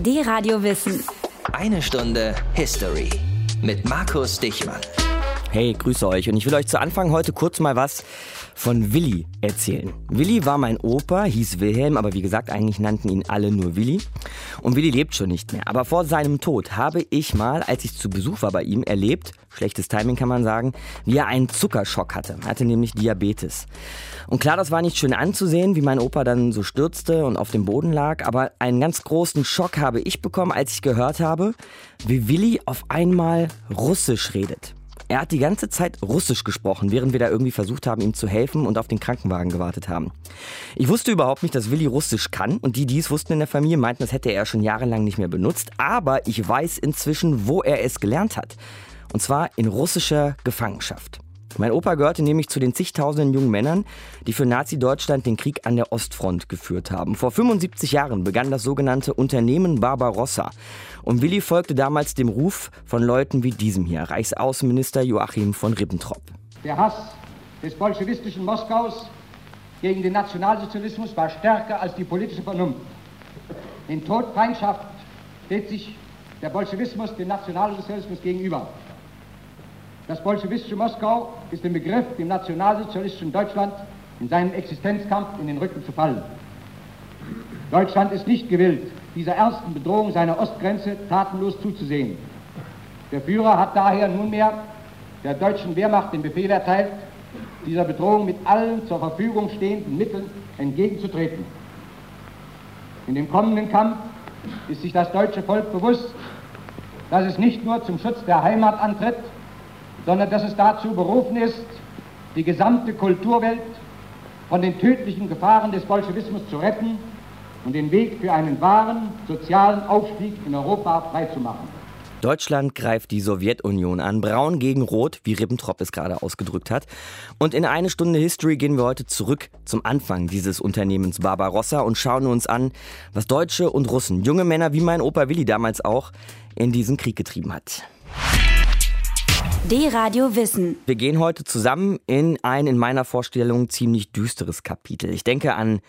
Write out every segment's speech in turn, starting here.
Die Radio Wissen. Eine Stunde History mit Markus Dichmann. Hey, grüße euch und ich will euch zu Anfang heute kurz mal was von Willi erzählen. Willi war mein Opa, hieß Wilhelm, aber wie gesagt, eigentlich nannten ihn alle nur Willi. Und Willi lebt schon nicht mehr. Aber vor seinem Tod habe ich mal, als ich zu Besuch war bei ihm, erlebt, schlechtes Timing kann man sagen, wie er einen Zuckerschock hatte. Er hatte nämlich Diabetes. Und klar, das war nicht schön anzusehen, wie mein Opa dann so stürzte und auf dem Boden lag, aber einen ganz großen Schock habe ich bekommen, als ich gehört habe, wie Willi auf einmal Russisch redet. Er hat die ganze Zeit Russisch gesprochen, während wir da irgendwie versucht haben, ihm zu helfen und auf den Krankenwagen gewartet haben. Ich wusste überhaupt nicht, dass Willi Russisch kann und die, die es wussten in der Familie, meinten, das hätte er schon jahrelang nicht mehr benutzt. Aber ich weiß inzwischen, wo er es gelernt hat. Und zwar in russischer Gefangenschaft. Mein Opa gehörte nämlich zu den zigtausenden jungen Männern, die für Nazi-Deutschland den Krieg an der Ostfront geführt haben. Vor 75 Jahren begann das sogenannte Unternehmen Barbarossa. Und Willi folgte damals dem Ruf von Leuten wie diesem hier, Reichsaußenminister Joachim von Ribbentrop. Der Hass des bolschewistischen Moskaus gegen den Nationalsozialismus war stärker als die politische Vernunft. In Todfeindschaft steht sich der Bolschewismus dem Nationalsozialismus gegenüber. Das bolschewistische Moskau ist im Begriff, dem nationalsozialistischen Deutschland in seinem Existenzkampf in den Rücken zu fallen. Deutschland ist nicht gewillt, dieser ernsten Bedrohung seiner Ostgrenze tatenlos zuzusehen. Der Führer hat daher nunmehr der deutschen Wehrmacht den Befehl erteilt, dieser Bedrohung mit allen zur Verfügung stehenden Mitteln entgegenzutreten. In dem kommenden Kampf ist sich das deutsche Volk bewusst, dass es nicht nur zum Schutz der Heimat antritt, sondern dass es dazu berufen ist, die gesamte Kulturwelt von den tödlichen Gefahren des Bolschewismus zu retten und den Weg für einen wahren sozialen Aufstieg in Europa freizumachen. Deutschland greift die Sowjetunion an, braun gegen rot, wie Ribbentrop es gerade ausgedrückt hat. Und in eine Stunde History gehen wir heute zurück zum Anfang dieses Unternehmens Barbarossa und schauen uns an, was Deutsche und Russen, junge Männer wie mein Opa Willi damals auch, in diesen Krieg getrieben hat. D-Radio Wissen. Wir gehen heute zusammen in ein in meiner Vorstellung ziemlich düsteres Kapitel. Ich denke an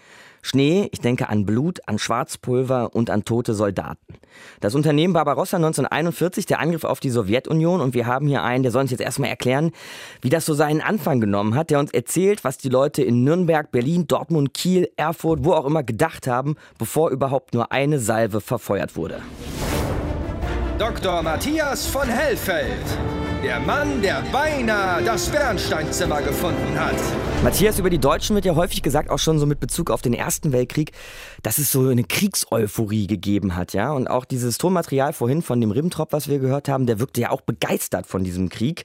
Schnee, ich denke an Blut, an Schwarzpulver und an tote Soldaten. Das Unternehmen Barbarossa 1941, der Angriff auf die Sowjetunion und wir haben hier einen, der soll uns jetzt erstmal erklären, wie das so seinen Anfang genommen hat, der uns erzählt, was die Leute in Nürnberg, Berlin, Dortmund, Kiel, Erfurt, wo auch immer gedacht haben, bevor überhaupt nur eine Salve verfeuert wurde. Dr. Matthias von Hellfeld. Der Mann, der beinahe das Bernsteinzimmer gefunden hat. Matthias, über die Deutschen wird ja häufig gesagt, auch schon so mit Bezug auf den Ersten Weltkrieg, dass es so eine Kriegseuphorie gegeben hat, ja. Und auch dieses Tonmaterial vorhin von dem Ribbentrop, was wir gehört haben, der wirkte ja auch begeistert von diesem Krieg.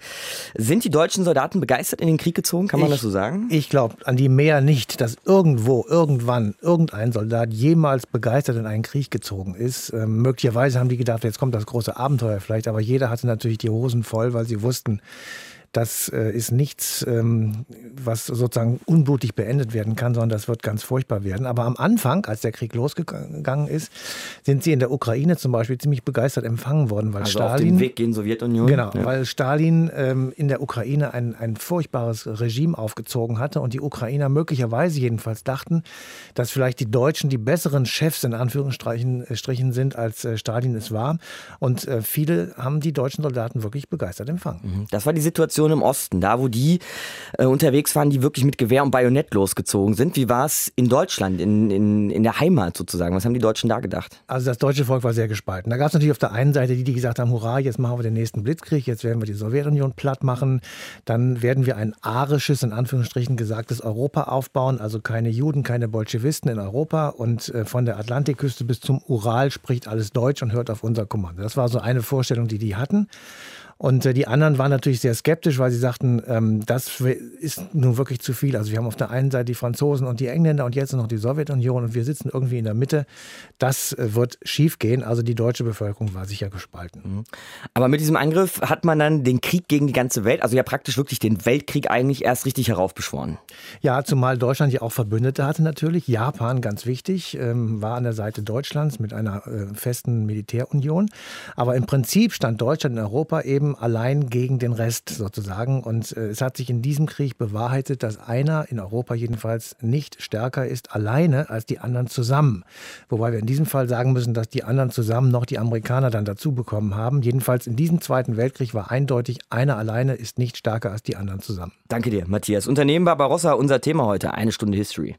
Sind die deutschen Soldaten begeistert in den Krieg gezogen? Kann man ich, das so sagen? Ich glaube an die mehr nicht, dass irgendwo, irgendwann, irgendein Soldat jemals begeistert in einen Krieg gezogen ist. Ähm, möglicherweise haben die gedacht, jetzt kommt das große Abenteuer vielleicht, aber jeder hatte natürlich die Hosen voll, weil sie wussten, das äh, ist nichts, ähm, was sozusagen unblutig beendet werden kann, sondern das wird ganz furchtbar werden. Aber am Anfang, als der Krieg losgegangen ist, sind sie in der Ukraine zum Beispiel ziemlich begeistert empfangen worden, weil also Stalin. auf dem Weg gegen Sowjetunion. Genau, ja. weil Stalin ähm, in der Ukraine ein, ein furchtbares Regime aufgezogen hatte und die Ukrainer möglicherweise jedenfalls dachten, dass vielleicht die Deutschen die besseren Chefs in Anführungsstrichen äh, sind, als äh, Stalin es war. Und viele haben die deutschen Soldaten wirklich begeistert empfangen. Das war die Situation im Osten, da wo die äh, unterwegs waren, die wirklich mit Gewehr und Bajonett losgezogen sind. Wie war es in Deutschland, in, in, in der Heimat sozusagen? Was haben die Deutschen da gedacht? Also das deutsche Volk war sehr gespalten. Da gab es natürlich auf der einen Seite die, die gesagt haben, hurra, jetzt machen wir den nächsten Blitzkrieg, jetzt werden wir die Sowjetunion platt machen, dann werden wir ein arisches, in Anführungsstrichen gesagtes Europa aufbauen, also keine Juden, keine Bolschewisten in Europa und äh, von der Atlantikküste bis zum Ural spricht alles Deutsch und hört auf unser Kommando. Das war so eine Vorstellung, die die hatten. Und äh, die anderen waren natürlich sehr skeptisch, weil sie sagten, ähm, das ist nun wirklich zu viel. Also wir haben auf der einen Seite die Franzosen und die Engländer und jetzt noch die Sowjetunion und wir sitzen irgendwie in der Mitte. Das äh, wird schiefgehen. Also die deutsche Bevölkerung war sicher gespalten. Aber mit diesem Angriff hat man dann den Krieg gegen die ganze Welt, also ja praktisch wirklich den Weltkrieg eigentlich erst richtig heraufbeschworen. Ja, zumal Deutschland ja auch Verbündete hatte natürlich. Japan, ganz wichtig, ähm, war an der Seite Deutschlands mit einer äh, festen Militärunion. Aber im Prinzip stand Deutschland in Europa eben eben allein gegen den Rest sozusagen. Und äh, es hat sich in diesem Krieg bewahrheitet, dass einer in Europa jedenfalls nicht stärker ist alleine als die anderen zusammen. Wobei wir in diesem Fall sagen müssen, dass die anderen zusammen noch die Amerikaner dann dazu bekommen haben. Jedenfalls in diesem Zweiten Weltkrieg war eindeutig, einer alleine ist nicht stärker als die anderen zusammen. Danke dir, Matthias. Unternehmen Barbarossa, unser Thema heute, eine Stunde History.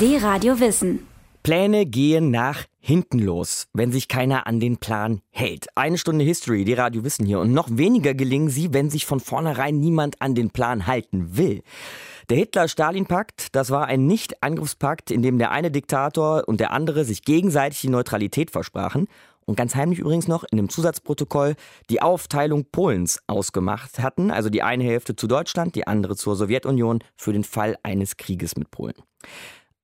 Die Radio Wissen. Pläne gehen nach hinten los, wenn sich keiner an den Plan hält. Eine Stunde History, die Radio Wissen hier. Und noch weniger gelingen sie, wenn sich von vornherein niemand an den Plan halten will. Der Hitler-Stalin-Pakt, das war ein Nicht-Angriffspakt, in dem der eine Diktator und der andere sich gegenseitig die Neutralität versprachen und ganz heimlich übrigens noch in dem Zusatzprotokoll die Aufteilung Polens ausgemacht hatten, also die eine Hälfte zu Deutschland, die andere zur Sowjetunion für den Fall eines Krieges mit Polen.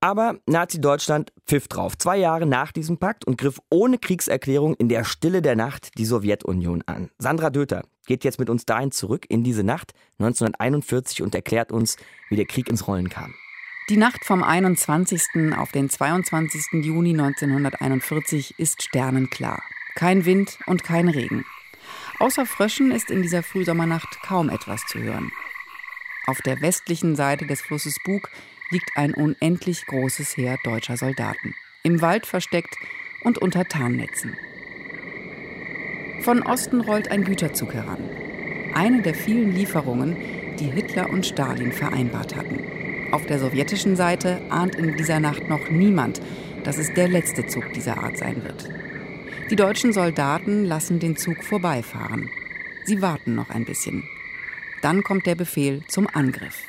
Aber Nazi-Deutschland pfiff drauf, zwei Jahre nach diesem Pakt und griff ohne Kriegserklärung in der Stille der Nacht die Sowjetunion an. Sandra Döter geht jetzt mit uns dahin zurück in diese Nacht 1941 und erklärt uns, wie der Krieg ins Rollen kam. Die Nacht vom 21. auf den 22. Juni 1941 ist sternenklar. Kein Wind und kein Regen. Außer Fröschen ist in dieser Frühsommernacht kaum etwas zu hören. Auf der westlichen Seite des Flusses Bug liegt ein unendlich großes Heer deutscher Soldaten. Im Wald versteckt und unter Tarnnetzen. Von Osten rollt ein Güterzug heran. Eine der vielen Lieferungen, die Hitler und Stalin vereinbart hatten. Auf der sowjetischen Seite ahnt in dieser Nacht noch niemand, dass es der letzte Zug dieser Art sein wird. Die deutschen Soldaten lassen den Zug vorbeifahren. Sie warten noch ein bisschen. Dann kommt der Befehl zum Angriff.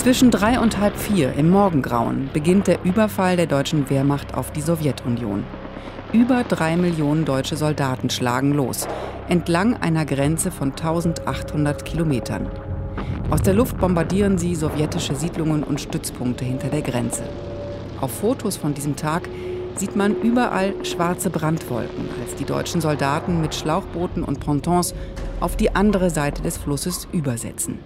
Zwischen drei und halb vier im Morgengrauen beginnt der Überfall der deutschen Wehrmacht auf die Sowjetunion. Über drei Millionen deutsche Soldaten schlagen los, entlang einer Grenze von 1800 Kilometern. Aus der Luft bombardieren sie sowjetische Siedlungen und Stützpunkte hinter der Grenze. Auf Fotos von diesem Tag sieht man überall schwarze Brandwolken, als die deutschen Soldaten mit Schlauchbooten und Pontons auf die andere Seite des Flusses übersetzen.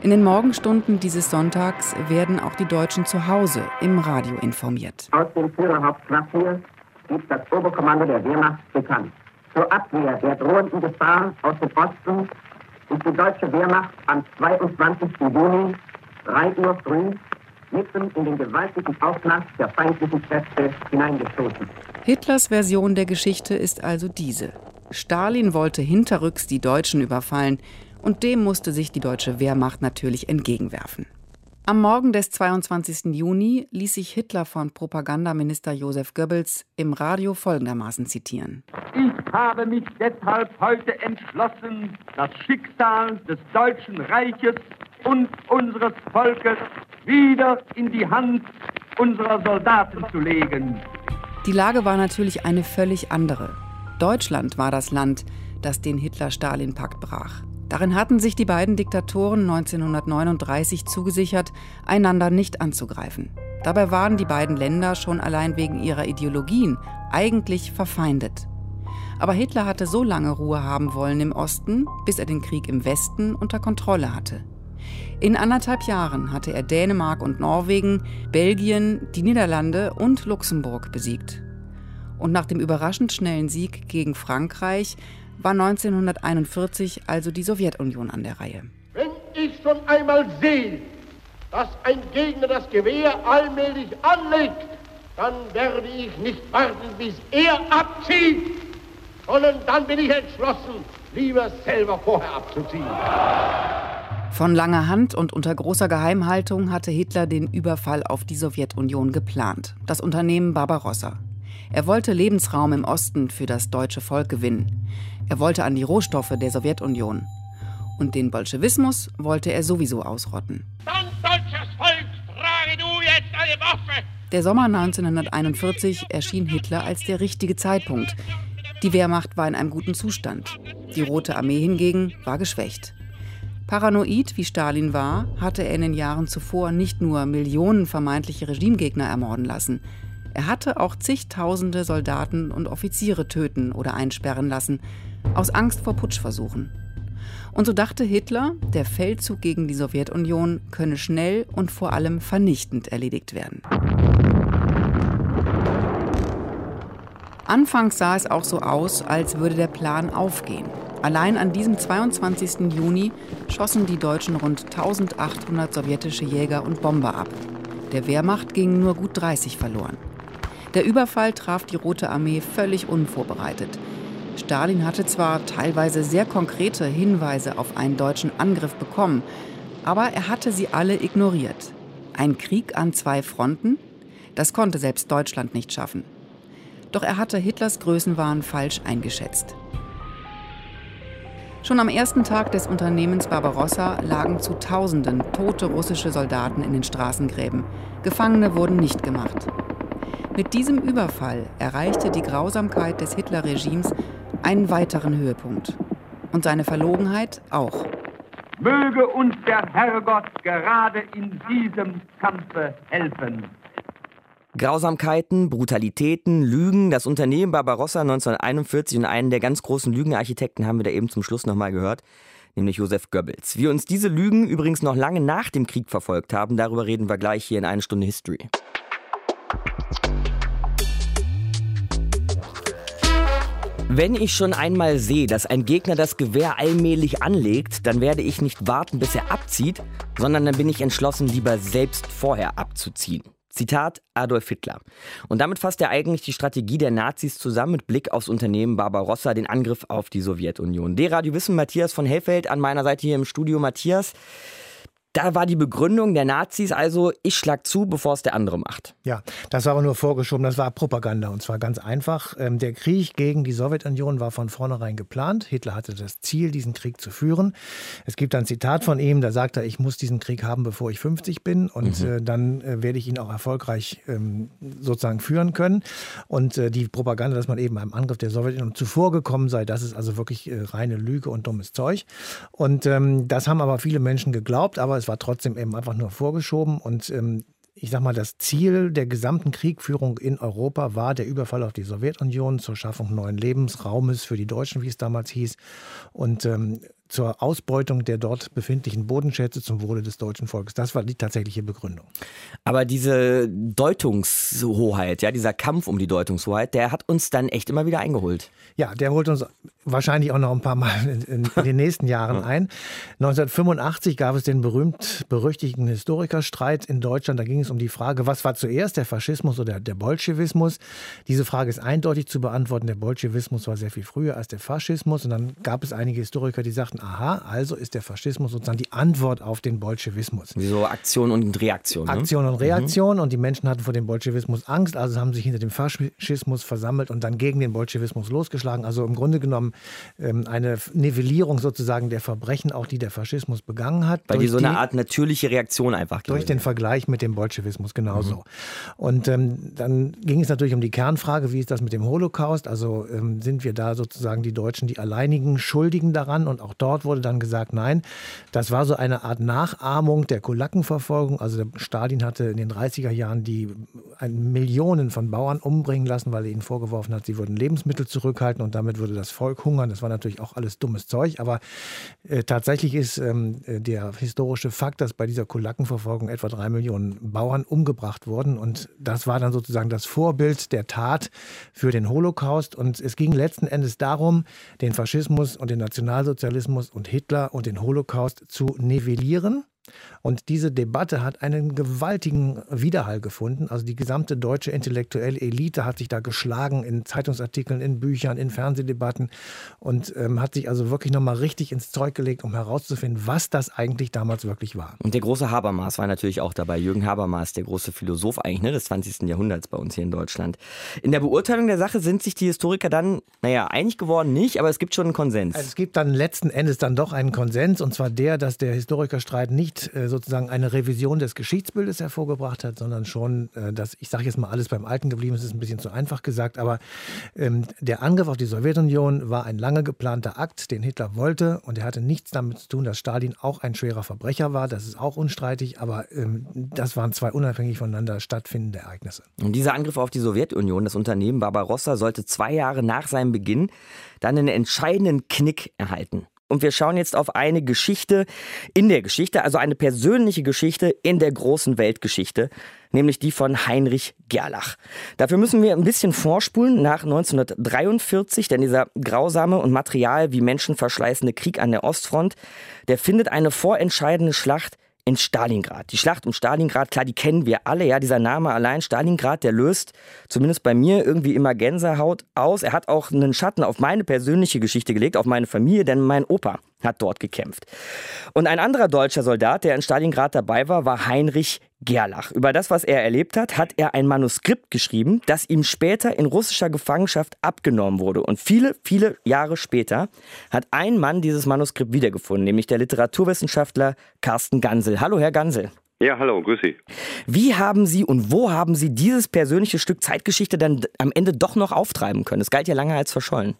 In den Morgenstunden dieses Sonntags werden auch die Deutschen zu Hause im Radio informiert. Aus dem Führerhauptquartier gibt das Oberkommando der Wehrmacht bekannt. Zur Abwehr der drohenden Gefahr aus dem Osten ist die deutsche Wehrmacht am 22. Juni 3 Uhr früh mitten in den gewaltigen Aufmarsch der feindlichen Kräfte hineingestoßen. Hitlers Version der Geschichte ist also diese. Stalin wollte hinterrücks die Deutschen überfallen, und dem musste sich die deutsche Wehrmacht natürlich entgegenwerfen. Am Morgen des 22. Juni ließ sich Hitler von Propagandaminister Josef Goebbels im Radio folgendermaßen zitieren. Ich habe mich deshalb heute entschlossen, das Schicksal des Deutschen Reiches und unseres Volkes wieder in die Hand unserer Soldaten zu legen. Die Lage war natürlich eine völlig andere. Deutschland war das Land, das den Hitler-Stalin-Pakt brach. Darin hatten sich die beiden Diktatoren 1939 zugesichert, einander nicht anzugreifen. Dabei waren die beiden Länder schon allein wegen ihrer Ideologien eigentlich verfeindet. Aber Hitler hatte so lange Ruhe haben wollen im Osten, bis er den Krieg im Westen unter Kontrolle hatte. In anderthalb Jahren hatte er Dänemark und Norwegen, Belgien, die Niederlande und Luxemburg besiegt. Und nach dem überraschend schnellen Sieg gegen Frankreich war 1941 also die Sowjetunion an der Reihe. Wenn ich schon einmal sehe, dass ein Gegner das Gewehr allmählich anlegt, dann werde ich nicht warten, bis er abzieht, sondern dann bin ich entschlossen, lieber selber vorher abzuziehen. Von langer Hand und unter großer Geheimhaltung hatte Hitler den Überfall auf die Sowjetunion geplant, das Unternehmen Barbarossa. Er wollte Lebensraum im Osten für das deutsche Volk gewinnen. Er wollte an die Rohstoffe der Sowjetunion. Und den Bolschewismus wollte er sowieso ausrotten. Dann, deutsches Volk, trage du jetzt eine Waffe! Der Sommer 1941 erschien Hitler als der richtige Zeitpunkt. Die Wehrmacht war in einem guten Zustand. Die Rote Armee hingegen war geschwächt. Paranoid wie Stalin war, hatte er in den Jahren zuvor nicht nur Millionen vermeintliche Regimegegner ermorden lassen. Er hatte auch zigtausende Soldaten und Offiziere töten oder einsperren lassen, aus Angst vor Putschversuchen. Und so dachte Hitler, der Feldzug gegen die Sowjetunion könne schnell und vor allem vernichtend erledigt werden. Anfangs sah es auch so aus, als würde der Plan aufgehen. Allein an diesem 22. Juni schossen die Deutschen rund 1800 sowjetische Jäger und Bomber ab. Der Wehrmacht gingen nur gut 30 verloren. Der Überfall traf die Rote Armee völlig unvorbereitet. Stalin hatte zwar teilweise sehr konkrete Hinweise auf einen deutschen Angriff bekommen, aber er hatte sie alle ignoriert. Ein Krieg an zwei Fronten? Das konnte selbst Deutschland nicht schaffen. Doch er hatte Hitlers Größenwahn falsch eingeschätzt. Schon am ersten Tag des Unternehmens Barbarossa lagen zu Tausenden tote russische Soldaten in den Straßengräben. Gefangene wurden nicht gemacht. Mit diesem Überfall erreichte die Grausamkeit des Hitlerregimes einen weiteren Höhepunkt. Und seine Verlogenheit auch. Möge uns der Herrgott gerade in diesem Kampfe helfen. Grausamkeiten, Brutalitäten, Lügen. Das Unternehmen Barbarossa 1941 und einen der ganz großen Lügenarchitekten haben wir da eben zum Schluss nochmal gehört, nämlich Josef Goebbels. Wie uns diese Lügen übrigens noch lange nach dem Krieg verfolgt haben, darüber reden wir gleich hier in eine Stunde History. Wenn ich schon einmal sehe, dass ein Gegner das Gewehr allmählich anlegt, dann werde ich nicht warten, bis er abzieht, sondern dann bin ich entschlossen, lieber selbst vorher abzuziehen. Zitat Adolf Hitler. Und damit fasst er eigentlich die Strategie der Nazis zusammen mit Blick aufs Unternehmen Barbarossa, den Angriff auf die Sowjetunion. D-Radio Wissen, Matthias von Hellfeld an meiner Seite hier im Studio. Matthias, da war die Begründung der Nazis also, ich schlag zu, bevor es der andere macht. Ja, das war aber nur vorgeschoben, das war Propaganda und zwar ganz einfach. Ähm, der Krieg gegen die Sowjetunion war von vornherein geplant. Hitler hatte das Ziel, diesen Krieg zu führen. Es gibt ein Zitat von ihm, da sagt er, ich muss diesen Krieg haben, bevor ich 50 bin und mhm. Äh, dann äh, werde ich ihn auch erfolgreich ähm, sozusagen führen können. Und äh, die Propaganda, dass man eben beim Angriff der Sowjetunion zuvor gekommen sei, das ist also wirklich reine Lüge und dummes Zeug. Und ähm, das haben aber viele Menschen geglaubt, aber es war trotzdem eben einfach nur vorgeschoben und ähm, ich sag mal, das Ziel der gesamten Kriegführung in Europa war der Überfall auf die Sowjetunion zur Schaffung neuen Lebensraumes für die Deutschen, wie es damals hieß. Und ähm, zur Ausbeutung der dort befindlichen Bodenschätze zum Wohle des deutschen Volkes. Das war die tatsächliche Begründung. Aber diese Deutungshoheit, ja, dieser Kampf um die Deutungshoheit, der hat uns dann echt immer wieder eingeholt. Ja, der holt uns wahrscheinlich auch noch ein paar Mal in, in, in den nächsten Jahren ein. 1985 gab es den berühmt-berüchtigten Historikerstreit in Deutschland. Da ging es um die Frage, was war zuerst, der Faschismus oder der Bolschewismus? Diese Frage ist eindeutig zu beantworten. Der Bolschewismus war sehr viel früher als der Faschismus. Und dann gab es einige Historiker, die sagten, aha, also ist der Faschismus sozusagen die Antwort auf den Bolschewismus. So Aktion und Reaktion. Ne? Aktion und Reaktion. Mhm. Und die Menschen hatten vor dem Bolschewismus Angst, also haben sich hinter dem Faschismus versammelt und dann gegen den Bolschewismus losgeschlagen. Also im Grunde genommen ähm, eine Nivellierung sozusagen der Verbrechen, auch die der Faschismus begangen hat. Weil die so eine Art natürliche Reaktion einfach Durch den Vergleich mit dem Bolschewismus, genauso. Mhm. Und ähm, dann ging es natürlich um die Kernfrage, wie ist das mit dem Holocaust? Also ähm, sind wir da sozusagen die Deutschen die alleinigen Schuldigen daran? Und auch dort wurde dann gesagt, nein, das war so eine Art Nachahmung der Kulackenverfolgung. Also Stalin hatte in den 30er Jahren die Millionen von Bauern umbringen lassen, weil er ihnen vorgeworfen hat, sie würden Lebensmittel zurückhalten und damit würde das Volk hungern. Das war natürlich auch alles dummes Zeug, aber äh, tatsächlich ist ähm, äh, der historische Fakt, dass bei dieser Kulackenverfolgung etwa drei Millionen Bauern umgebracht wurden und das war dann sozusagen das Vorbild der Tat für den Holocaust und es ging letzten Endes darum, den Faschismus und den Nationalsozialismus und Hitler und den Holocaust zu nivellieren und diese Debatte hat einen gewaltigen Widerhall gefunden. Also die gesamte deutsche intellektuelle Elite hat sich da geschlagen in Zeitungsartikeln, in Büchern, in Fernsehdebatten und ähm, hat sich also wirklich nochmal richtig ins Zeug gelegt, um herauszufinden, was das eigentlich damals wirklich war. Und der große Habermas war natürlich auch dabei. Jürgen Habermas, der große Philosoph eigentlich ne, des 20. Jahrhunderts bei uns hier in Deutschland. In der Beurteilung der Sache sind sich die Historiker dann, naja, einig geworden nicht, aber es gibt schon einen Konsens. Also es gibt dann letzten Endes dann doch einen Konsens und zwar der, dass der Historikerstreit nicht äh, sozusagen eine Revision des Geschichtsbildes hervorgebracht hat, sondern schon, äh, dass, ich sage jetzt mal, alles beim Alten geblieben ist, ist ein bisschen zu einfach gesagt, aber ähm, der Angriff auf die Sowjetunion war ein lange geplanter Akt, den Hitler wollte und er hatte nichts damit zu tun, dass Stalin auch ein schwerer Verbrecher war, das ist auch unstreitig, aber ähm, das waren zwei unabhängig voneinander stattfindende Ereignisse. Und dieser Angriff auf die Sowjetunion, das Unternehmen Barbarossa, sollte zwei Jahre nach seinem Beginn dann einen entscheidenden Knick erhalten. Und wir schauen jetzt auf eine Geschichte in der Geschichte, also eine persönliche Geschichte in der großen Weltgeschichte, nämlich die von Heinrich Gerlach. Dafür müssen wir ein bisschen vorspulen nach 1943, denn dieser grausame und material wie menschenverschleißende Krieg an der Ostfront, der findet eine vorentscheidende Schlacht in Stalingrad. Die Schlacht um Stalingrad, klar, die kennen wir alle, ja, dieser Name allein Stalingrad, der löst zumindest bei mir irgendwie immer Gänsehaut aus. Er hat auch einen Schatten auf meine persönliche Geschichte gelegt, auf meine Familie, denn mein Opa hat dort gekämpft. Und ein anderer deutscher Soldat, der in Stalingrad dabei war, war Heinrich Gerlach. Über das, was er erlebt hat, hat er ein Manuskript geschrieben, das ihm später in russischer Gefangenschaft abgenommen wurde. Und viele, viele Jahre später hat ein Mann dieses Manuskript wiedergefunden, nämlich der Literaturwissenschaftler Carsten Gansel. Hallo, Herr Gansel. Ja, hallo, grüß Sie. Wie haben Sie und wo haben Sie dieses persönliche Stück Zeitgeschichte dann am Ende doch noch auftreiben können? Es galt ja lange als verschollen.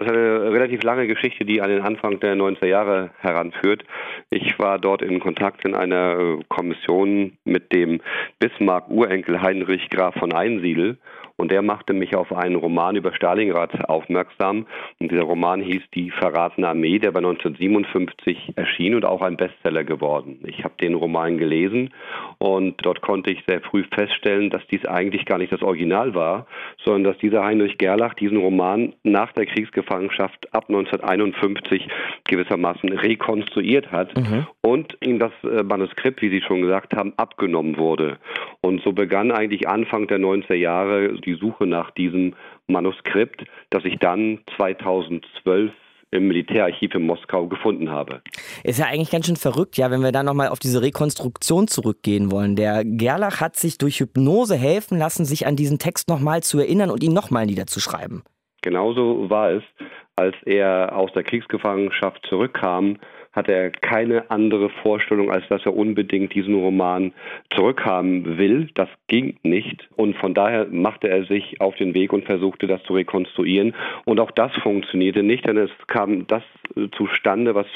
Das ist eine relativ lange Geschichte, die an den Anfang der 90er Jahre heranführt. Ich war dort in Kontakt in einer Kommission mit dem Bismarck-Urenkel Heinrich Graf von Einsiedel und der machte mich auf einen Roman über Stalingrad aufmerksam. Und dieser Roman hieß Die verratene Armee, der bei 1957 erschien und auch ein Bestseller geworden. Ich habe den Roman gelesen und dort konnte ich sehr früh feststellen, dass dies eigentlich gar nicht das Original war, sondern dass dieser Heinrich Gerlach diesen Roman nach der Kriegsgefangenschaft ab 1951 gewissermaßen rekonstruiert hat mhm. und ihm das äh, Manuskript, wie Sie schon gesagt haben, abgenommen wurde. Und so begann eigentlich Anfang der 90er Jahre die Suche nach diesem Manuskript, das ich dann 2012 im Militärarchiv in Moskau gefunden habe. Ist ja eigentlich ganz schön verrückt, ja, wenn wir da nochmal auf diese Rekonstruktion zurückgehen wollen. Der Gerlach hat sich durch Hypnose helfen lassen, sich an diesen Text nochmal zu erinnern und ihn nochmal niederzuschreiben. Genauso war es, als er aus der Kriegsgefangenschaft zurückkam, hatte er keine andere Vorstellung, als dass er unbedingt diesen Roman zurückhaben will. Das ging nicht. Und von daher machte er sich auf den Weg und versuchte das zu rekonstruieren. Und auch das funktionierte nicht, denn es kam das zustande, was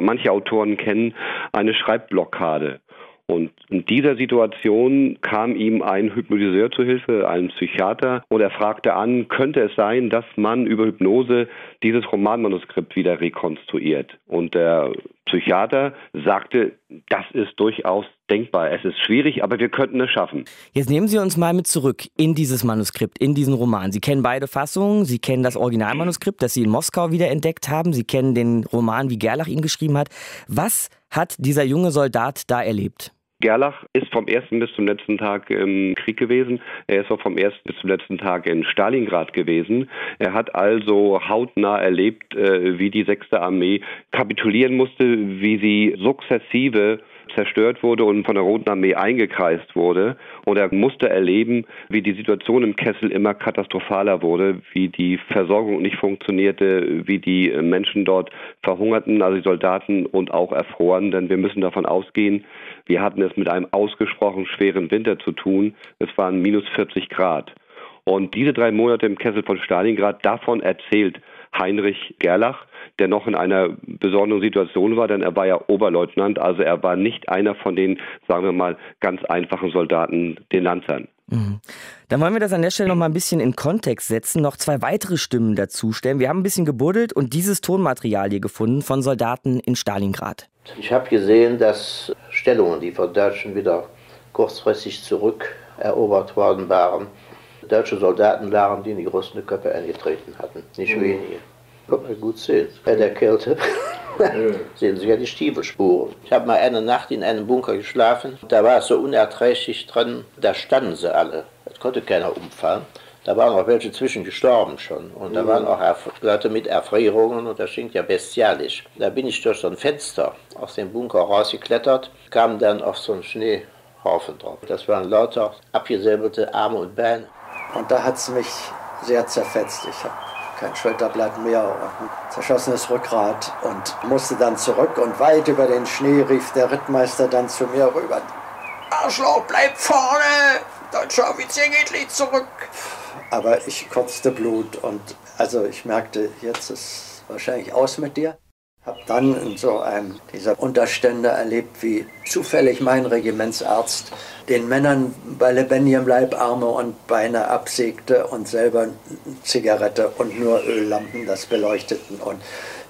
manche Autoren kennen, eine Schreibblockade. Und in dieser Situation kam ihm ein Hypnotiseur zu Hilfe, ein Psychiater, und er fragte an, könnte es sein, dass man über Hypnose dieses Romanmanuskript wieder rekonstruiert? Und der Psychiater sagte, das ist durchaus denkbar. Es ist schwierig, aber wir könnten es schaffen. Jetzt nehmen Sie uns mal mit zurück in dieses Manuskript, in diesen Roman. Sie kennen beide Fassungen. Sie kennen das Originalmanuskript, das Sie in Moskau wieder entdeckt haben. Sie kennen den Roman, wie Gerlach ihn geschrieben hat. Was hat dieser junge Soldat da erlebt? Gerlach ist vom ersten bis zum letzten Tag im Krieg gewesen. Er ist auch vom ersten bis zum letzten Tag in Stalingrad gewesen. Er hat also hautnah erlebt, äh, wie die sechste Armee kapitulieren musste, wie sie sukzessive zerstört wurde und von der Roten Armee eingekreist wurde. Und er musste erleben, wie die Situation im Kessel immer katastrophaler wurde, wie die Versorgung nicht funktionierte, wie die Menschen dort verhungerten, also die Soldaten und auch erfroren. Denn wir müssen davon ausgehen, wir hatten es mit einem ausgesprochen schweren Winter zu tun. Es waren minus 40 Grad. Und diese drei Monate im Kessel von Stalingrad, davon erzählt Heinrich Gerlach, der noch in einer besonderen Situation war, denn er war ja Oberleutnant, also er war nicht einer von den, sagen wir mal, ganz einfachen Soldaten, den Lanzern. Mhm. Dann wollen wir das an der Stelle noch mal ein bisschen in Kontext setzen, noch zwei weitere Stimmen dazustellen. Wir haben ein bisschen gebuddelt und dieses Tonmaterial hier gefunden von Soldaten in Stalingrad. Ich habe gesehen, dass Stellungen, die von Deutschen wieder kurzfristig zurückerobert worden waren, deutsche Soldaten waren, die in die Russen Köpfe eingetreten hatten. Nicht mhm. wenige. Kann man gut sehen. Bei der Kälte sehen Sie ja die Stiefelspuren. Ich habe mal eine Nacht in einem Bunker geschlafen. Da war es so unerträglich drin. Da standen sie alle. Es konnte keiner umfallen. Da waren auch welche zwischen gestorben schon. Und da mhm. waren auch Leute mit Erfrierungen und das stinkt ja bestialisch. Da bin ich durch so ein Fenster aus dem Bunker rausgeklettert, kam dann auf so einen Schneehaufen drauf. Das waren lauter abgesäbelte Arme und Beine. Und da hat es mich sehr zerfetzt. Ich habe kein Schulterblatt mehr und ein zerschossenes Rückgrat und musste dann zurück und weit über den Schnee rief der Rittmeister dann zu mir rüber. Arschloch, bleib vorne! Deutscher Offizier geht nicht zurück! Aber ich kotzte Blut und also ich merkte, jetzt ist wahrscheinlich aus mit dir. Hab dann in so einem dieser Unterstände erlebt, wie zufällig mein Regimentsarzt den Männern bei lebendigem Leib Arme und Beine absägte und selber Zigarette und nur Öllampen das beleuchteten. Und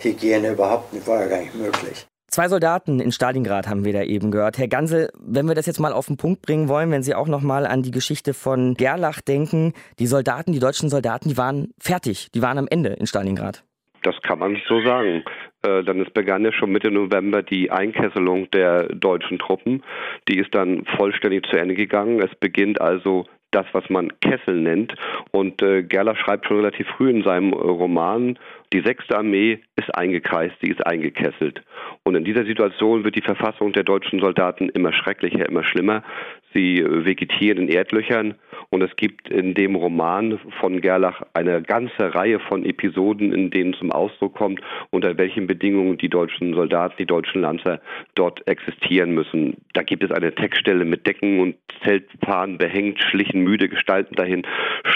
Hygiene überhaupt nicht, war ja gar nicht möglich. Zwei Soldaten in Stalingrad haben wir da eben gehört. Herr Gansel, wenn wir das jetzt mal auf den Punkt bringen wollen, wenn Sie auch noch mal an die Geschichte von Gerlach denken, die Soldaten, die deutschen Soldaten, die waren fertig, die waren am Ende in Stalingrad. Das kann man so sagen. Äh, dann es begann ja schon Mitte November die Einkesselung der deutschen Truppen. Die ist dann vollständig zu Ende gegangen. Es beginnt also das, was man Kessel nennt. Und äh, Gerlach schreibt schon relativ früh in seinem Roman, die sechste Armee ist eingekreist, sie ist eingekesselt. Und in dieser Situation wird die Verfassung der deutschen Soldaten immer schrecklicher, immer schlimmer. Sie vegetieren in Erdlöchern und es gibt in dem Roman von Gerlach eine ganze Reihe von Episoden, in denen zum Ausdruck kommt, unter welchen Bedingungen die deutschen Soldaten, die deutschen Lanzer dort existieren müssen. Da gibt es eine Textstelle mit Decken und Zeltpaaren behängt, schlichen müde Gestalten dahin,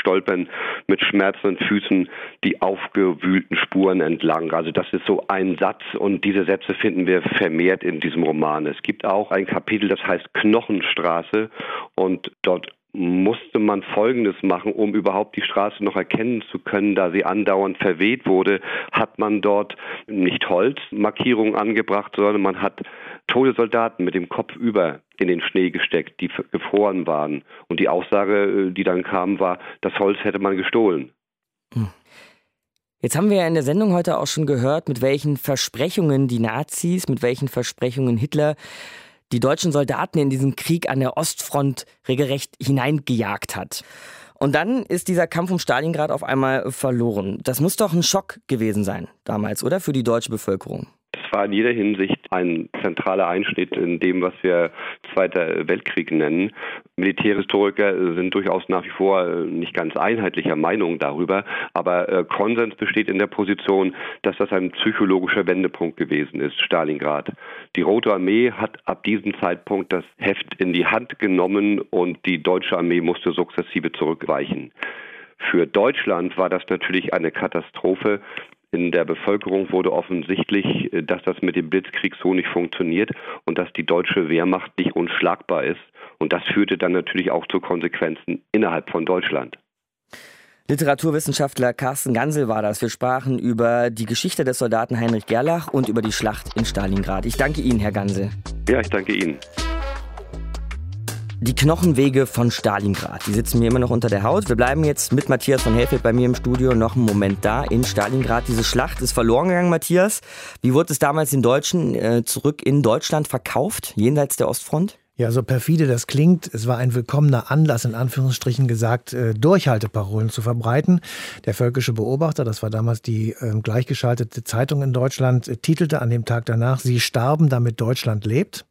stolpern mit schmerzenden Füßen die aufgewühlten Spuren entlang. Also das ist so ein Satz und diese Sätze finden wir vermehrt in diesem Roman. Es gibt auch ein Kapitel, das heißt Knochenstraße und dort musste man Folgendes machen, um überhaupt die Straße noch erkennen zu können, da sie andauernd verweht wurde, hat man dort nicht Holzmarkierungen angebracht, sondern man hat tote Soldaten mit dem Kopf über in den Schnee gesteckt, die gefroren waren. Und die Aussage, äh, die dann kam, war, das Holz hätte man gestohlen. Hm. Jetzt haben wir ja in der Sendung heute auch schon gehört, mit welchen Versprechungen die Nazis, mit welchen Versprechungen Hitler die deutschen Soldaten in diesen Krieg an der Ostfront regelrecht hineingejagt hat. Und dann ist dieser Kampf um Stalingrad auf einmal verloren. Das muss doch ein Schock gewesen sein damals, oder? Für die deutsche Bevölkerung. Es war in jeder Hinsicht ein zentraler Einschnitt in dem, was wir Zweiter Weltkrieg nennen. Militärhistoriker sind durchaus nach wie vor nicht ganz einheitlicher Meinung darüber, aber äh, Konsens besteht in der Position, dass das ein psychologischer Wendepunkt gewesen ist, Stalingrad. Die Rote Armee hat ab diesem Zeitpunkt das Heft in die Hand genommen und die deutsche Armee musste sukzessive zurückweichen. Für Deutschland war das natürlich eine Katastrophe, in der Bevölkerung wurde offensichtlich, äh, dass das mit dem Blitzkrieg so nicht funktioniert und dass die deutsche Wehrmacht nicht unschlagbar ist. Und das führte dann natürlich auch zu Konsequenzen innerhalb von Deutschland. Literaturwissenschaftler Carsten Gansel war das. Wir sprachen über die Geschichte des Soldaten Heinrich Gerlach und über die Schlacht in Stalingrad. Ich danke Ihnen, Herr Gansel. Ja, ich danke Ihnen. Die Knochenwege von Stalingrad, die sitzen mir immer noch unter der Haut. Wir bleiben jetzt mit Matthias von Helfeld bei mir im Studio noch einen Moment da in Stalingrad. Diese Schlacht ist verloren gegangen, Matthias. Wie wurde es damals den Deutschen äh, zurück in Deutschland verkauft, jenseits der Ostfront? Ja, so perfide das klingt, es war ein willkommener Anlass, in Anführungsstrichen gesagt, äh, Durchhalteparolen zu verbreiten. Der völkische Beobachter, das war damals die äh, gleichgeschaltete Zeitung in Deutschland, äh, titelte an dem Tag danach, Sie starben, damit Deutschland lebt.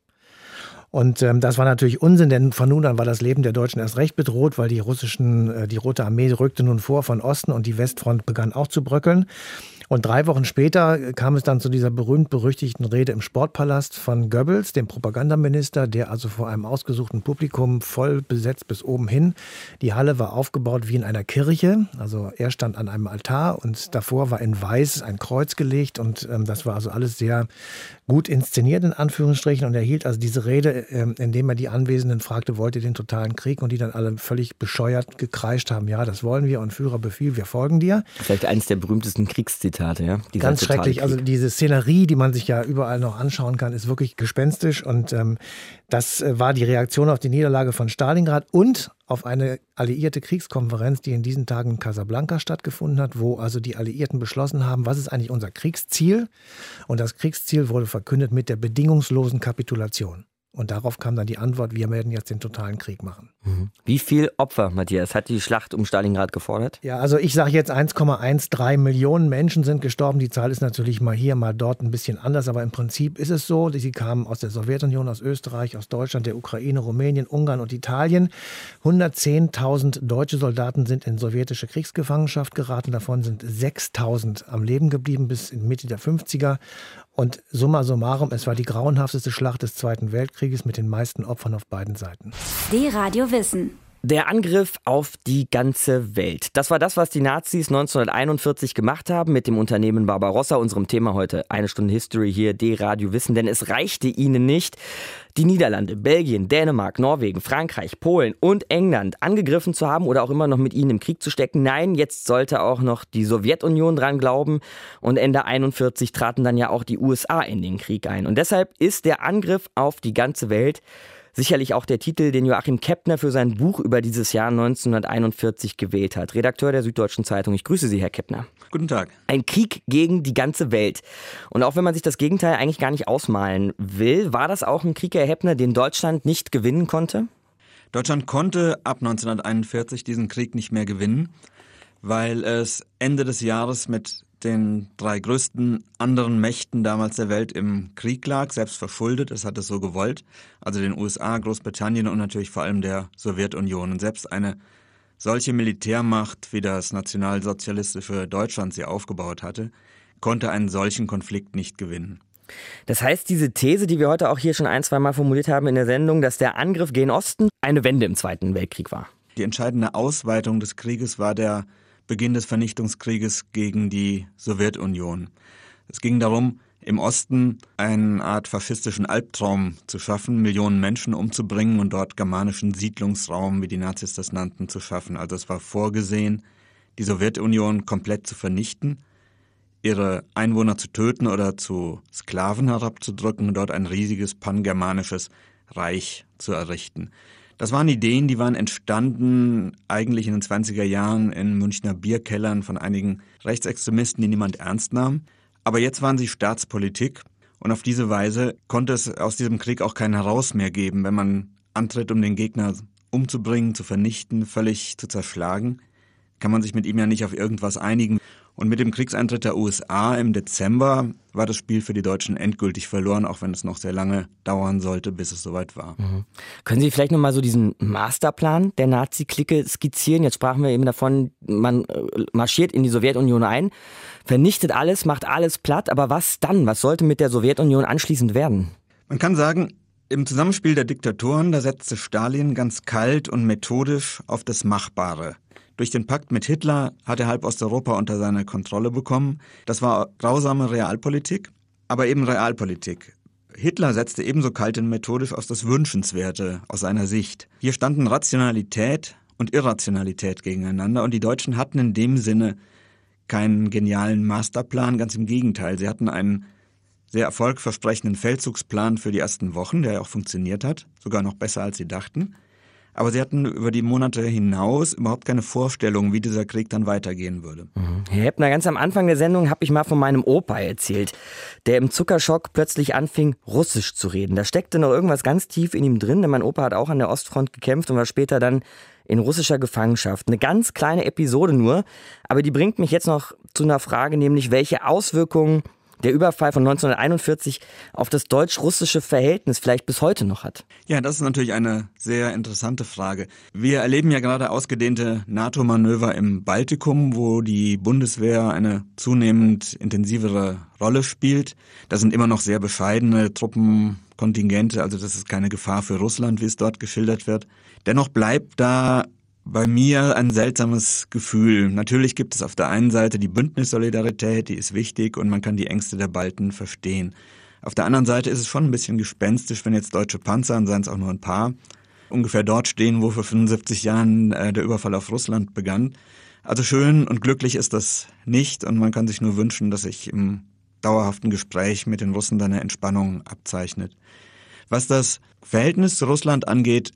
Und ähm, das war natürlich Unsinn, denn von nun an war das Leben der Deutschen erst recht bedroht, weil die russischen, äh, die Rote Armee rückte nun vor von Osten und die Westfront begann auch zu bröckeln. Und drei Wochen später kam es dann zu dieser berühmt-berüchtigten Rede im Sportpalast von Goebbels, dem Propagandaminister, der also vor einem ausgesuchten Publikum voll besetzt bis oben hin. Die Halle war aufgebaut wie in einer Kirche. Also er stand an einem Altar und davor war in Weiß ein Kreuz gelegt und ähm, das war also alles sehr gut inszeniert in Anführungsstrichen und er hielt also diese Rede, ähm, indem er die Anwesenden fragte, wollt ihr den totalen Krieg und die dann alle völlig bescheuert gekreischt haben, ja, das wollen wir und Führer Befehl, wir folgen dir. Vielleicht eines der berühmtesten Kriegszitate Zitate, ja. Dieser Ganz schrecklich. Also diese Szenerie, die man sich ja überall noch anschauen kann, ist wirklich gespenstisch. Und ähm, das äh, war die Reaktion auf die Niederlage von Stalingrad und auf eine alliierte Kriegskonferenz, die in diesen Tagen in Casablanca stattgefunden hat, wo also die Alliierten beschlossen haben, was ist eigentlich unser Kriegsziel? Und das Kriegsziel wurde verkündet mit der bedingungslosen Kapitulation. Und darauf kam dann die Antwort, wir werden jetzt den totalen Krieg machen. Mhm. Wie viel Opfer, Matthias, hat die Schlacht um Stalingrad gefordert? Ja, also ich sage jetzt 1,13 Millionen Menschen sind gestorben. Die Zahl ist natürlich mal hier, mal dort ein bisschen anders, aber im Prinzip ist es so, sie kamen aus der Sowjetunion, aus Österreich, aus Deutschland, der Ukraine, Rumänien, Ungarn und Italien. 110.000 deutsche Soldaten sind in sowjetische Kriegsgefangenschaft geraten. Davon sind 6.000 am Leben geblieben bis in Mitte der 50er. Und summa summarum, es war die grauenhafteste Schlacht des Zweiten Weltkrieges mit den meisten Opfern auf beiden Seiten. Die Radio Wissen. Der Angriff auf die ganze Welt. Das war das, was die Nazis 1941 gemacht haben mit dem Unternehmen Barbarossa, unserem Thema heute. Eine Stunde History hier, D-Radio Wissen, denn es reichte ihnen nicht, die Niederlande, Belgien, Dänemark, Norwegen, Frankreich, Polen und England angegriffen zu haben oder auch immer noch mit ihnen im Krieg zu stecken. Nein, jetzt sollte auch noch die Sowjetunion dran glauben und Ende 41 traten dann ja auch die USA in den Krieg ein. Und deshalb ist der Angriff auf die ganze Welt Sicherlich auch der Titel, den Joachim Keppner für sein Buch über dieses Jahr 1941 gewählt hat. Redakteur der Süddeutschen Zeitung. Ich grüße Sie, Herr Keppner. Guten Tag. Ein Krieg gegen die ganze Welt. Und auch wenn man sich das Gegenteil eigentlich gar nicht ausmalen will, war das auch ein Krieg, Herr Keppner, den Deutschland nicht gewinnen konnte? Deutschland konnte ab 1941 diesen Krieg nicht mehr gewinnen, weil es Ende des Jahres mit den drei größten anderen Mächten damals der Welt im Krieg lag, selbst verschuldet, es hat es so gewollt, also den USA, Großbritannien und natürlich vor allem der Sowjetunion. Und selbst eine solche Militärmacht, wie das nationalsozialistische Deutschland sie aufgebaut hatte, konnte einen solchen Konflikt nicht gewinnen. Das heißt, diese These, die wir heute auch hier schon ein, zwei Mal formuliert haben in der Sendung, dass der Angriff gen Osten eine Wende im Zweiten Weltkrieg war. Die entscheidende Ausweitung des Krieges war der Beginn des Vernichtungskrieges gegen die Sowjetunion. Es ging darum, im Osten eine Art faschistischen Albtraum zu schaffen, Millionen Menschen umzubringen und dort germanischen Siedlungsraum, wie die Nazis das nannten, zu schaffen. Also es war vorgesehen, die Sowjetunion komplett zu vernichten, ihre Einwohner zu töten oder zu Sklaven herabzudrücken und dort ein riesiges pangermanisches Reich zu errichten. Das waren Ideen, die waren entstanden eigentlich in den 20er Jahren in Münchner Bierkellern von einigen Rechtsextremisten, die niemand ernst nahm. Aber jetzt waren sie Staatspolitik und auf diese Weise konnte es aus diesem Krieg auch kein Heraus mehr geben, wenn man antritt, um den Gegner umzubringen, zu vernichten, völlig zu zerschlagen, kann man sich mit ihm ja nicht auf irgendwas einigen. Und mit dem Kriegseintritt der USA im Dezember war das Spiel für die Deutschen endgültig verloren, auch wenn es noch sehr lange dauern sollte, bis es soweit war. Mhm. Können Sie vielleicht nochmal so diesen Masterplan der Nazi-Clique skizzieren? Jetzt sprachen wir eben davon, man äh, marschiert in die Sowjetunion ein, vernichtet alles, macht alles platt, aber was dann? Was sollte mit der Sowjetunion anschließend werden? Man kann sagen, im Zusammenspiel der Diktatoren, da setzte Stalin ganz kalt und methodisch auf das Machbare. Durch den Pakt mit Hitler hat er halb Osteuropa unter seine Kontrolle bekommen. Das war grausame Realpolitik, aber eben Realpolitik. Hitler setzte ebenso kalt und methodisch auf das Wünschenswerte aus seiner Sicht. Hier standen Rationalität und Irrationalität gegeneinander und die Deutschen hatten in dem Sinne keinen genialen Masterplan, ganz im Gegenteil. Sie hatten einen sehr erfolgversprechenden Feldzugsplan für die ersten Wochen, der auch funktioniert hat, sogar noch besser als sie dachten. Aber sie hatten über die Monate hinaus überhaupt keine Vorstellung, wie dieser Krieg dann weitergehen würde. Mhm. Herr Heppner, ganz am Anfang der Sendung habe ich mal von meinem Opa erzählt, der im Zuckerschock plötzlich anfing, Russisch zu reden. Da steckte noch irgendwas ganz tief in ihm drin, denn mein Opa hat auch an der Ostfront gekämpft und war später dann in russischer Gefangenschaft. Eine ganz kleine Episode nur, aber die bringt mich jetzt noch zu einer Frage, nämlich welche Auswirkungen der Überfall von 1941 auf das deutsch-russische Verhältnis vielleicht bis heute noch hat? Ja, das ist natürlich eine sehr interessante Frage. Wir erleben ja gerade ausgedehnte NATO-Manöver im Baltikum, wo die Bundeswehr eine zunehmend intensivere Rolle spielt. Das sind immer noch sehr bescheidene Truppenkontingente, also das ist keine Gefahr für Russland, wie es dort geschildert wird. Dennoch bleibt da bei mir ein seltsames Gefühl. Natürlich gibt es auf der einen Seite die Bündnissolidarität, die ist wichtig und man kann die Ängste der Balten verstehen. Auf der anderen Seite ist es schon ein bisschen gespenstisch, wenn jetzt deutsche Panzer, und seien es auch nur ein paar, ungefähr dort stehen, wo vor 75 Jahren äh, der Überfall auf Russland begann. Also schön und glücklich ist das nicht und man kann sich nur wünschen, dass sich im dauerhaften Gespräch mit den Russen dann eine Entspannung abzeichnet. Was das Verhältnis zu Russland angeht,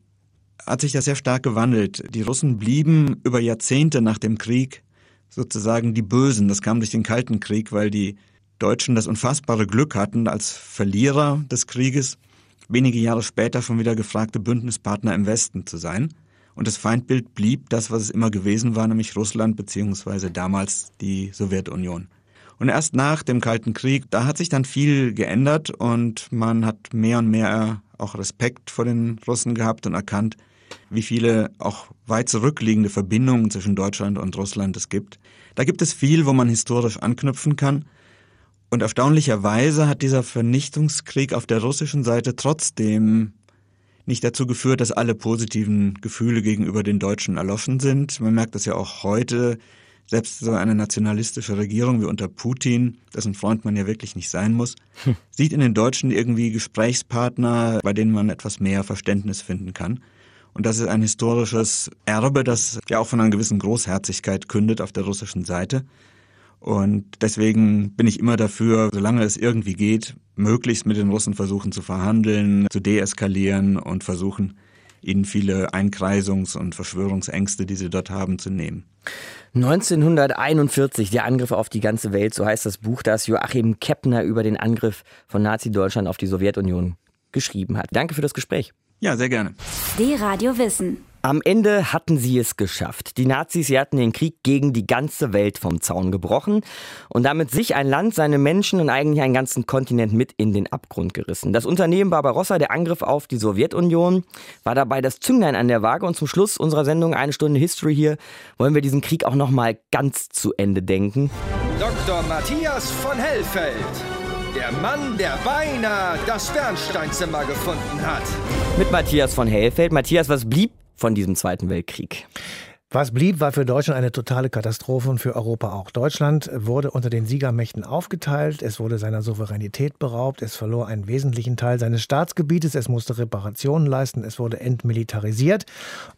hat sich das sehr stark gewandelt. Die Russen blieben über Jahrzehnte nach dem Krieg sozusagen die Bösen. Das kam durch den Kalten Krieg, weil die Deutschen das unfassbare Glück hatten, als Verlierer des Krieges wenige Jahre später schon wieder gefragte Bündnispartner im Westen zu sein. Und das Feindbild blieb das, was es immer gewesen war, nämlich Russland beziehungsweise damals die Sowjetunion. Und erst nach dem Kalten Krieg, da hat sich dann viel geändert und man hat mehr und mehr auch Respekt vor den Russen gehabt und erkannt, wie viele auch weit zurückliegende Verbindungen zwischen Deutschland und Russland es gibt. Da gibt es viel, wo man historisch anknüpfen kann. Und erstaunlicherweise hat dieser Vernichtungskrieg auf der russischen Seite trotzdem nicht dazu geführt, dass alle positiven Gefühle gegenüber den Deutschen erloschen sind. Man merkt das ja auch heute. Selbst so eine nationalistische Regierung wie unter Putin, dessen Freund man ja wirklich nicht sein muss, hm. sieht in den Deutschen irgendwie Gesprächspartner, bei denen man etwas mehr Verständnis finden kann. Und das ist ein historisches Erbe, das ja auch von einer gewissen Großherzigkeit kündet auf der russischen Seite. Und deswegen bin ich immer dafür, solange es irgendwie geht, möglichst mit den Russen versuchen zu verhandeln, zu deeskalieren und versuchen, ihnen viele Einkreisungs- und Verschwörungsängste, die sie dort haben, zu nehmen. 1941, der Angriff auf die ganze Welt, so heißt das Buch, das Joachim Keppner über den Angriff von Nazi-Deutschland auf die Sowjetunion geschrieben hat. Danke für das Gespräch. Ja, sehr gerne. D-Radio Wissen. Am Ende hatten sie es geschafft. Die Nazis, sie hatten den Krieg gegen die ganze Welt vom Zaun gebrochen und damit sich ein Land, seine Menschen und eigentlich einen ganzen Kontinent mit in den Abgrund gerissen. Das Unternehmen Barbarossa, der Angriff auf die Sowjetunion, war dabei das Zünglein an der Waage und zum Schluss unserer Sendung eine Stunde History hier wollen wir diesen Krieg auch noch mal ganz zu Ende denken. Dr. Matthias von Hellfeld. Der Mann, der beinahe das Bernsteinzimmer gefunden hat. Mit Matthias von Hellfeld. Matthias, was blieb von diesem Zweiten Weltkrieg? Was blieb, war für Deutschland eine totale Katastrophe und für Europa auch. Deutschland wurde unter den Siegermächten aufgeteilt, es wurde seiner Souveränität beraubt, es verlor einen wesentlichen Teil seines Staatsgebietes, es musste Reparationen leisten, es wurde entmilitarisiert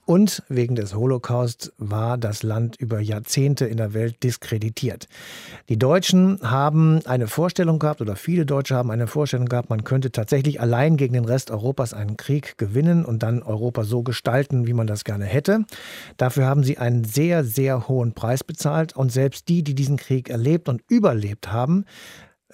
und wegen des Holocaust war das Land über Jahrzehnte in der Welt diskreditiert. Die Deutschen haben eine Vorstellung gehabt oder viele Deutsche haben eine Vorstellung gehabt, man könnte tatsächlich allein gegen den Rest Europas einen Krieg gewinnen und dann Europa so gestalten, wie man das gerne hätte. Dafür haben sie einen sehr, sehr hohen Preis bezahlt. Und selbst die, die diesen Krieg erlebt und überlebt haben,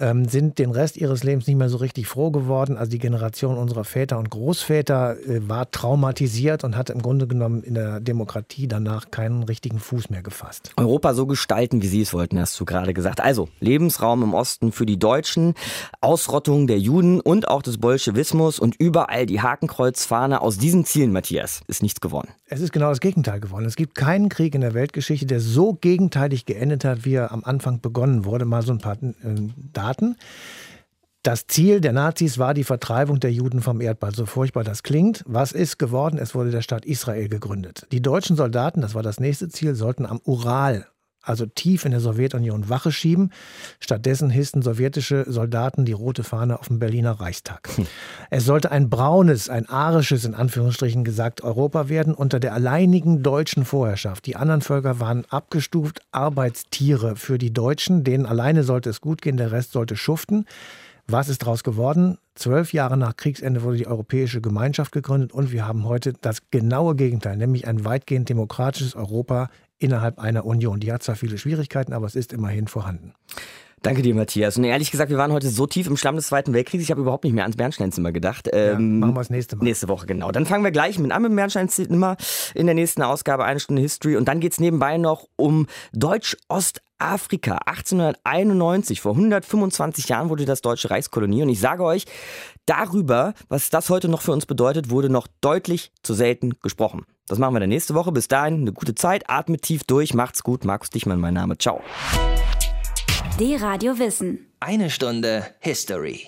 ähm, sind den Rest ihres Lebens nicht mehr so richtig froh geworden. Also die Generation unserer Väter und Großväter äh, war traumatisiert und hat im Grunde genommen in der Demokratie danach keinen richtigen Fuß mehr gefasst. Europa so gestalten, wie Sie es wollten, hast du gerade gesagt. Also Lebensraum im Osten für die Deutschen, Ausrottung der Juden und auch des Bolschewismus und überall die Hakenkreuzfahne. Aus diesen Zielen, Matthias, ist nichts geworden. Es ist genau das Gegenteil geworden. Es gibt keinen Krieg in der Weltgeschichte, der so gegenteilig geendet hat, wie er am Anfang begonnen wurde. Mal so ein paar äh, Daten. Das Ziel der Nazis war die Vertreibung der Juden vom Erdball. So furchtbar das klingt. Was ist geworden? Es wurde der Staat Israel gegründet. Die deutschen Soldaten, das war das nächste Ziel, sollten am Ural also tief in der Sowjetunion Wache schieben. Stattdessen hissten sowjetische Soldaten die rote Fahne auf dem Berliner Reichstag. Hm. Es sollte ein braunes, ein arisches, in Anführungsstrichen gesagt, Europa werden unter der alleinigen deutschen Vorherrschaft. Die anderen Völker waren abgestuft Arbeitstiere für die Deutschen. Denen alleine sollte es gut gehen, der Rest sollte schuften. Was ist daraus geworden? Zwölf Jahre nach Kriegsende wurde die Europäische Gemeinschaft gegründet und wir haben heute das genaue Gegenteil, nämlich ein weitgehend demokratisches Europa innerhalb einer Union. Die hat zwar viele Schwierigkeiten, aber es ist immerhin vorhanden. Danke dir, Matthias. Und ehrlich gesagt, wir waren heute so tief im Schlamm des Zweiten Weltkriegs, ich habe überhaupt nicht mehr ans Bernsteinzimmer gedacht. Ähm, ja, machen wir es nächste Mal. Nächste Woche, genau. Dann fangen wir gleich mit an mit dem Bernsteinzimmer in der nächsten Ausgabe, eine Stunde History. Und dann geht es nebenbei noch um Deutsch-Ostafrika. 1891, vor 125 Jahren wurde das Deutsche Reichskolonie. Und ich sage euch, darüber, was das heute noch für uns bedeutet, wurde noch deutlich zu selten gesprochen. Das machen wir dann nächste Woche. Bis dahin eine gute Zeit, atmet tief durch, macht's gut. Markus Dichmann, mein Name. Ciao. D-Radio Wissen. Eine Stunde History.